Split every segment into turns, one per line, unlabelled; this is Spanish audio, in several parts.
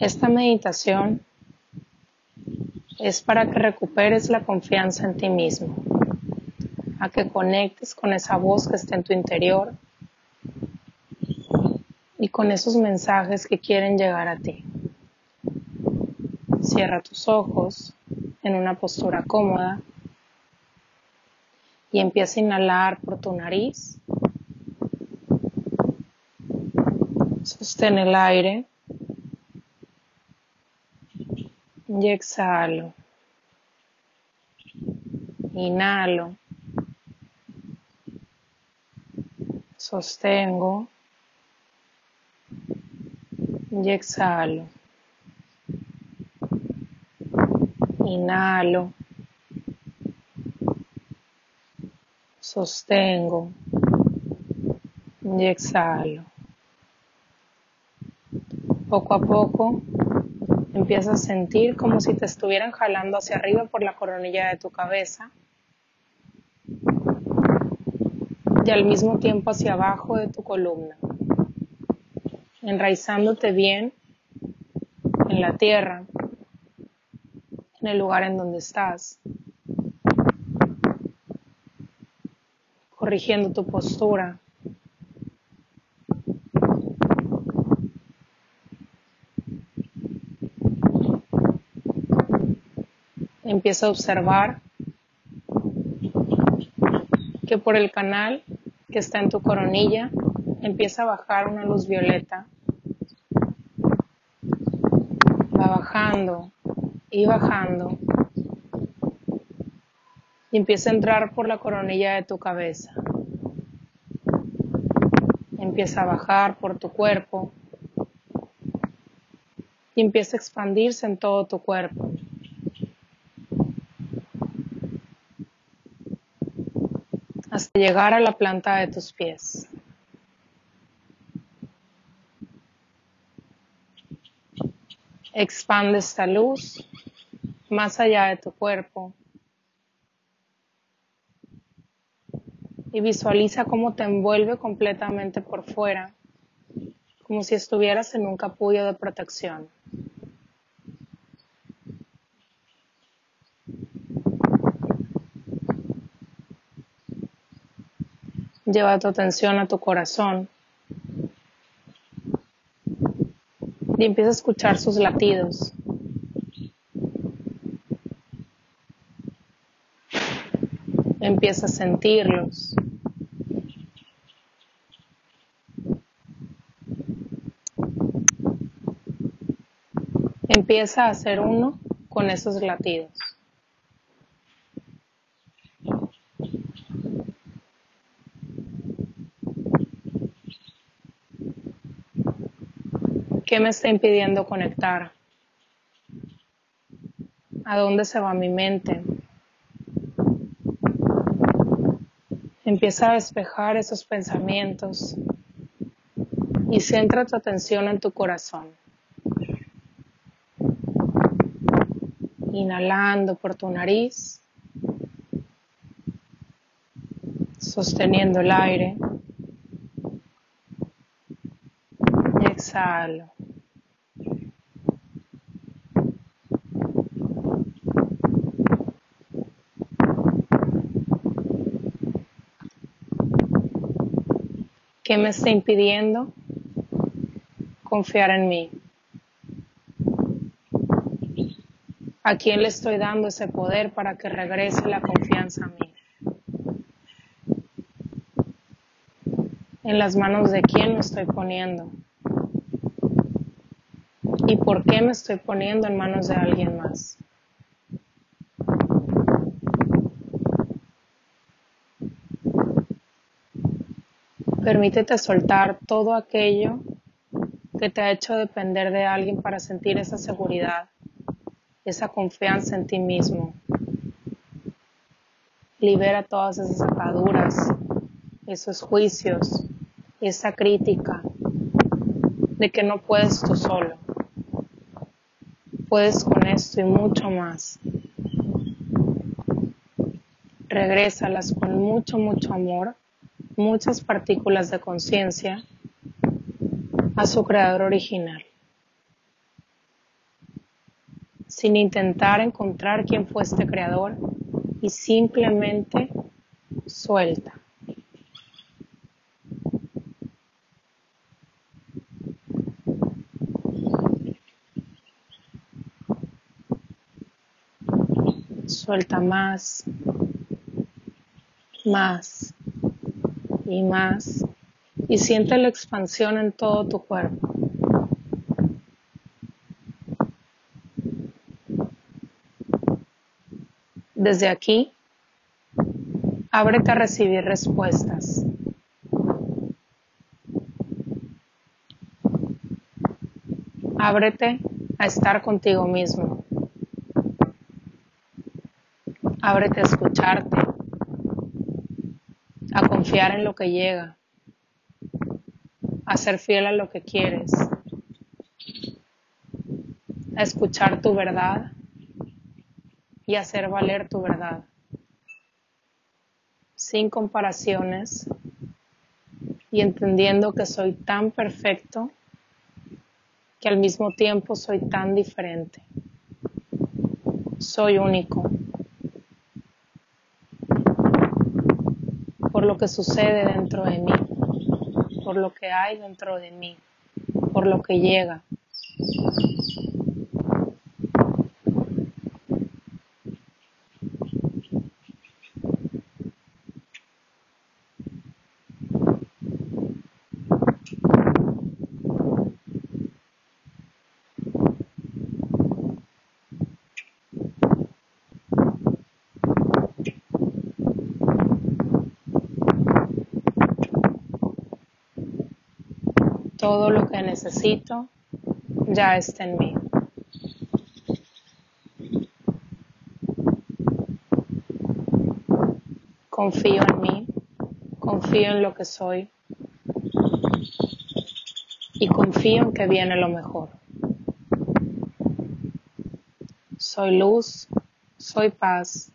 Esta meditación es para que recuperes la confianza en ti mismo, a que conectes con esa voz que está en tu interior y con esos mensajes que quieren llegar a ti. Cierra tus ojos en una postura cómoda y empieza a inhalar por tu nariz. Sostén el aire y exhalo. Inhalo. Sostengo y exhalo. Inhalo. Sostengo y exhalo. Poco a poco empiezas a sentir como si te estuvieran jalando hacia arriba por la coronilla de tu cabeza. Y al mismo tiempo hacia abajo de tu columna, enraizándote bien en la tierra, en el lugar en donde estás, corrigiendo tu postura. Empieza a observar que por el canal que está en tu coronilla empieza a bajar una luz violeta. Va bajando y bajando y empieza a entrar por la coronilla de tu cabeza. Empieza a bajar por tu cuerpo y empieza a expandirse en todo tu cuerpo. Llegar a la planta de tus pies. Expande esta luz más allá de tu cuerpo y visualiza cómo te envuelve completamente por fuera, como si estuvieras en un capullo de protección. Lleva tu atención a tu corazón y empieza a escuchar sus latidos. Empieza a sentirlos. Empieza a hacer uno con esos latidos. ¿Qué me está impidiendo conectar? ¿A dónde se va mi mente? Empieza a despejar esos pensamientos y centra tu atención en tu corazón. Inhalando por tu nariz, sosteniendo el aire. Exhalo. ¿Qué me está impidiendo confiar en mí? ¿A quién le estoy dando ese poder para que regrese la confianza a mí? ¿En las manos de quién me estoy poniendo? ¿Y por qué me estoy poniendo en manos de alguien más? Permítete soltar todo aquello que te ha hecho depender de alguien para sentir esa seguridad, esa confianza en ti mismo. Libera todas esas ataduras, esos juicios, esa crítica de que no puedes tú solo. Puedes con esto y mucho más. Regrésalas con mucho, mucho amor muchas partículas de conciencia a su creador original. sin intentar encontrar quién fue este creador y simplemente suelta. Suelta más, más y más y siente la expansión en todo tu cuerpo. Desde aquí, ábrete a recibir respuestas. Ábrete a estar contigo mismo. Ábrete a escucharte, a confiar en lo que llega, a ser fiel a lo que quieres, a escuchar tu verdad y hacer valer tu verdad, sin comparaciones y entendiendo que soy tan perfecto que al mismo tiempo soy tan diferente. Soy único. Por lo que sucede dentro de mí, por lo que hay dentro de mí, por lo que llega. Todo lo que necesito ya está en mí. Confío en mí, confío en lo que soy y confío en que viene lo mejor. Soy luz, soy paz,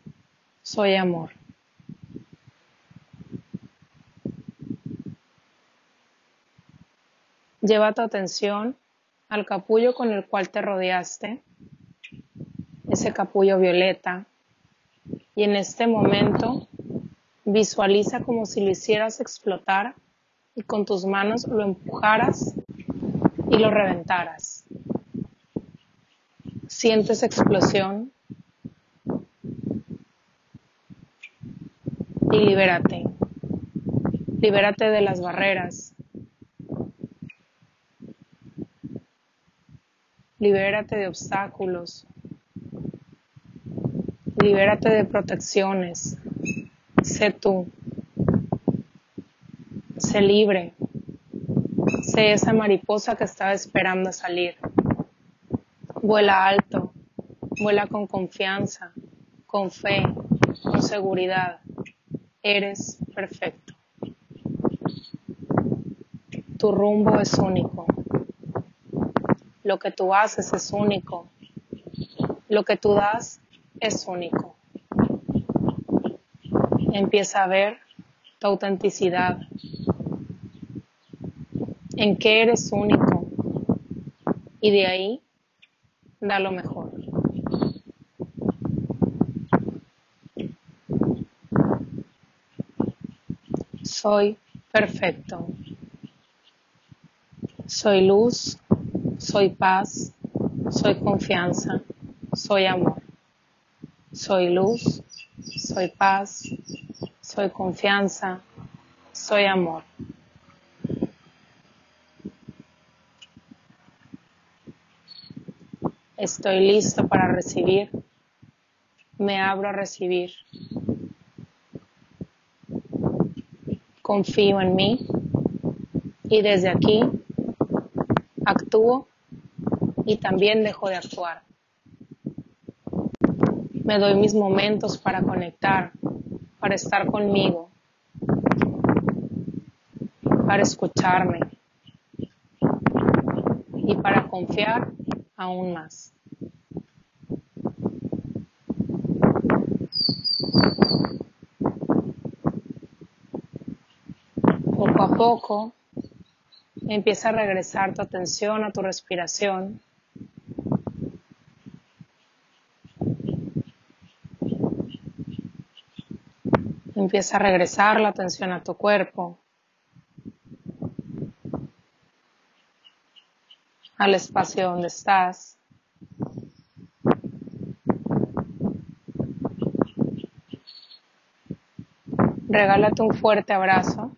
soy amor. Lleva tu atención al capullo con el cual te rodeaste, ese capullo violeta, y en este momento visualiza como si lo hicieras explotar y con tus manos lo empujaras y lo reventaras. Sientes explosión y libérate. Libérate de las barreras, libérate de obstáculos, libérate de protecciones, sé tú, sé libre, sé esa mariposa que estaba esperando salir, vuela alto, vuela con confianza, con fe, con seguridad, eres perfecto. Tu rumbo es único. Lo que tú haces es único. Lo que tú das es único. Empieza a ver tu autenticidad. En qué eres único. Y de ahí da lo mejor. Soy perfecto. Soy luz soy paz, soy confianza, soy amor. Soy luz, soy paz, soy confianza, soy amor. Estoy listo para recibir. Me abro a recibir. Confío en mí y desde aquí actúo y también dejo de actuar. Me doy mis momentos para conectar, para estar conmigo, para escucharme y para confiar aún más. Poco a poco empieza a regresar tu atención a tu respiración Empieza a regresar la atención a tu cuerpo, al espacio donde estás. Regálate un fuerte abrazo.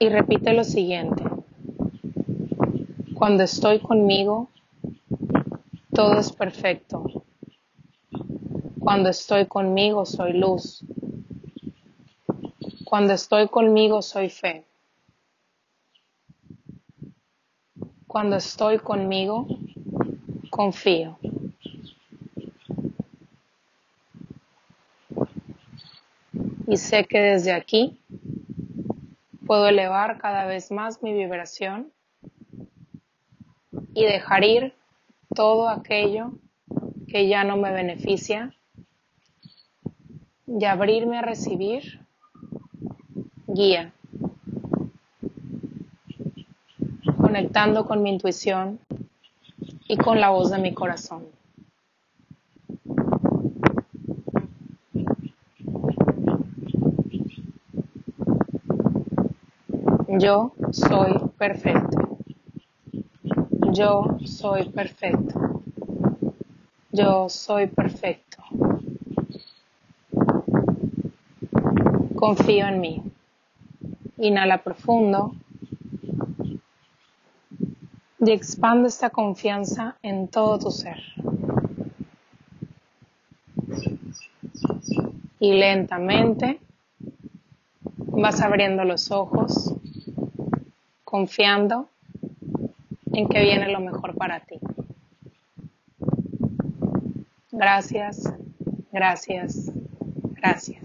Y repite lo siguiente. Cuando estoy conmigo, todo es perfecto. Cuando estoy conmigo, soy luz. Cuando estoy conmigo, soy fe. Cuando estoy conmigo, confío. Y sé que desde aquí puedo elevar cada vez más mi vibración y dejar ir todo aquello que ya no me beneficia y abrirme a recibir guía, conectando con mi intuición y con la voz de mi corazón. Yo soy perfecto. Yo soy perfecto. Yo soy perfecto. Confío en mí. Inhala profundo y expande esta confianza en todo tu ser. Y lentamente vas abriendo los ojos, confiando en que viene lo mejor para ti. Gracias, gracias, gracias.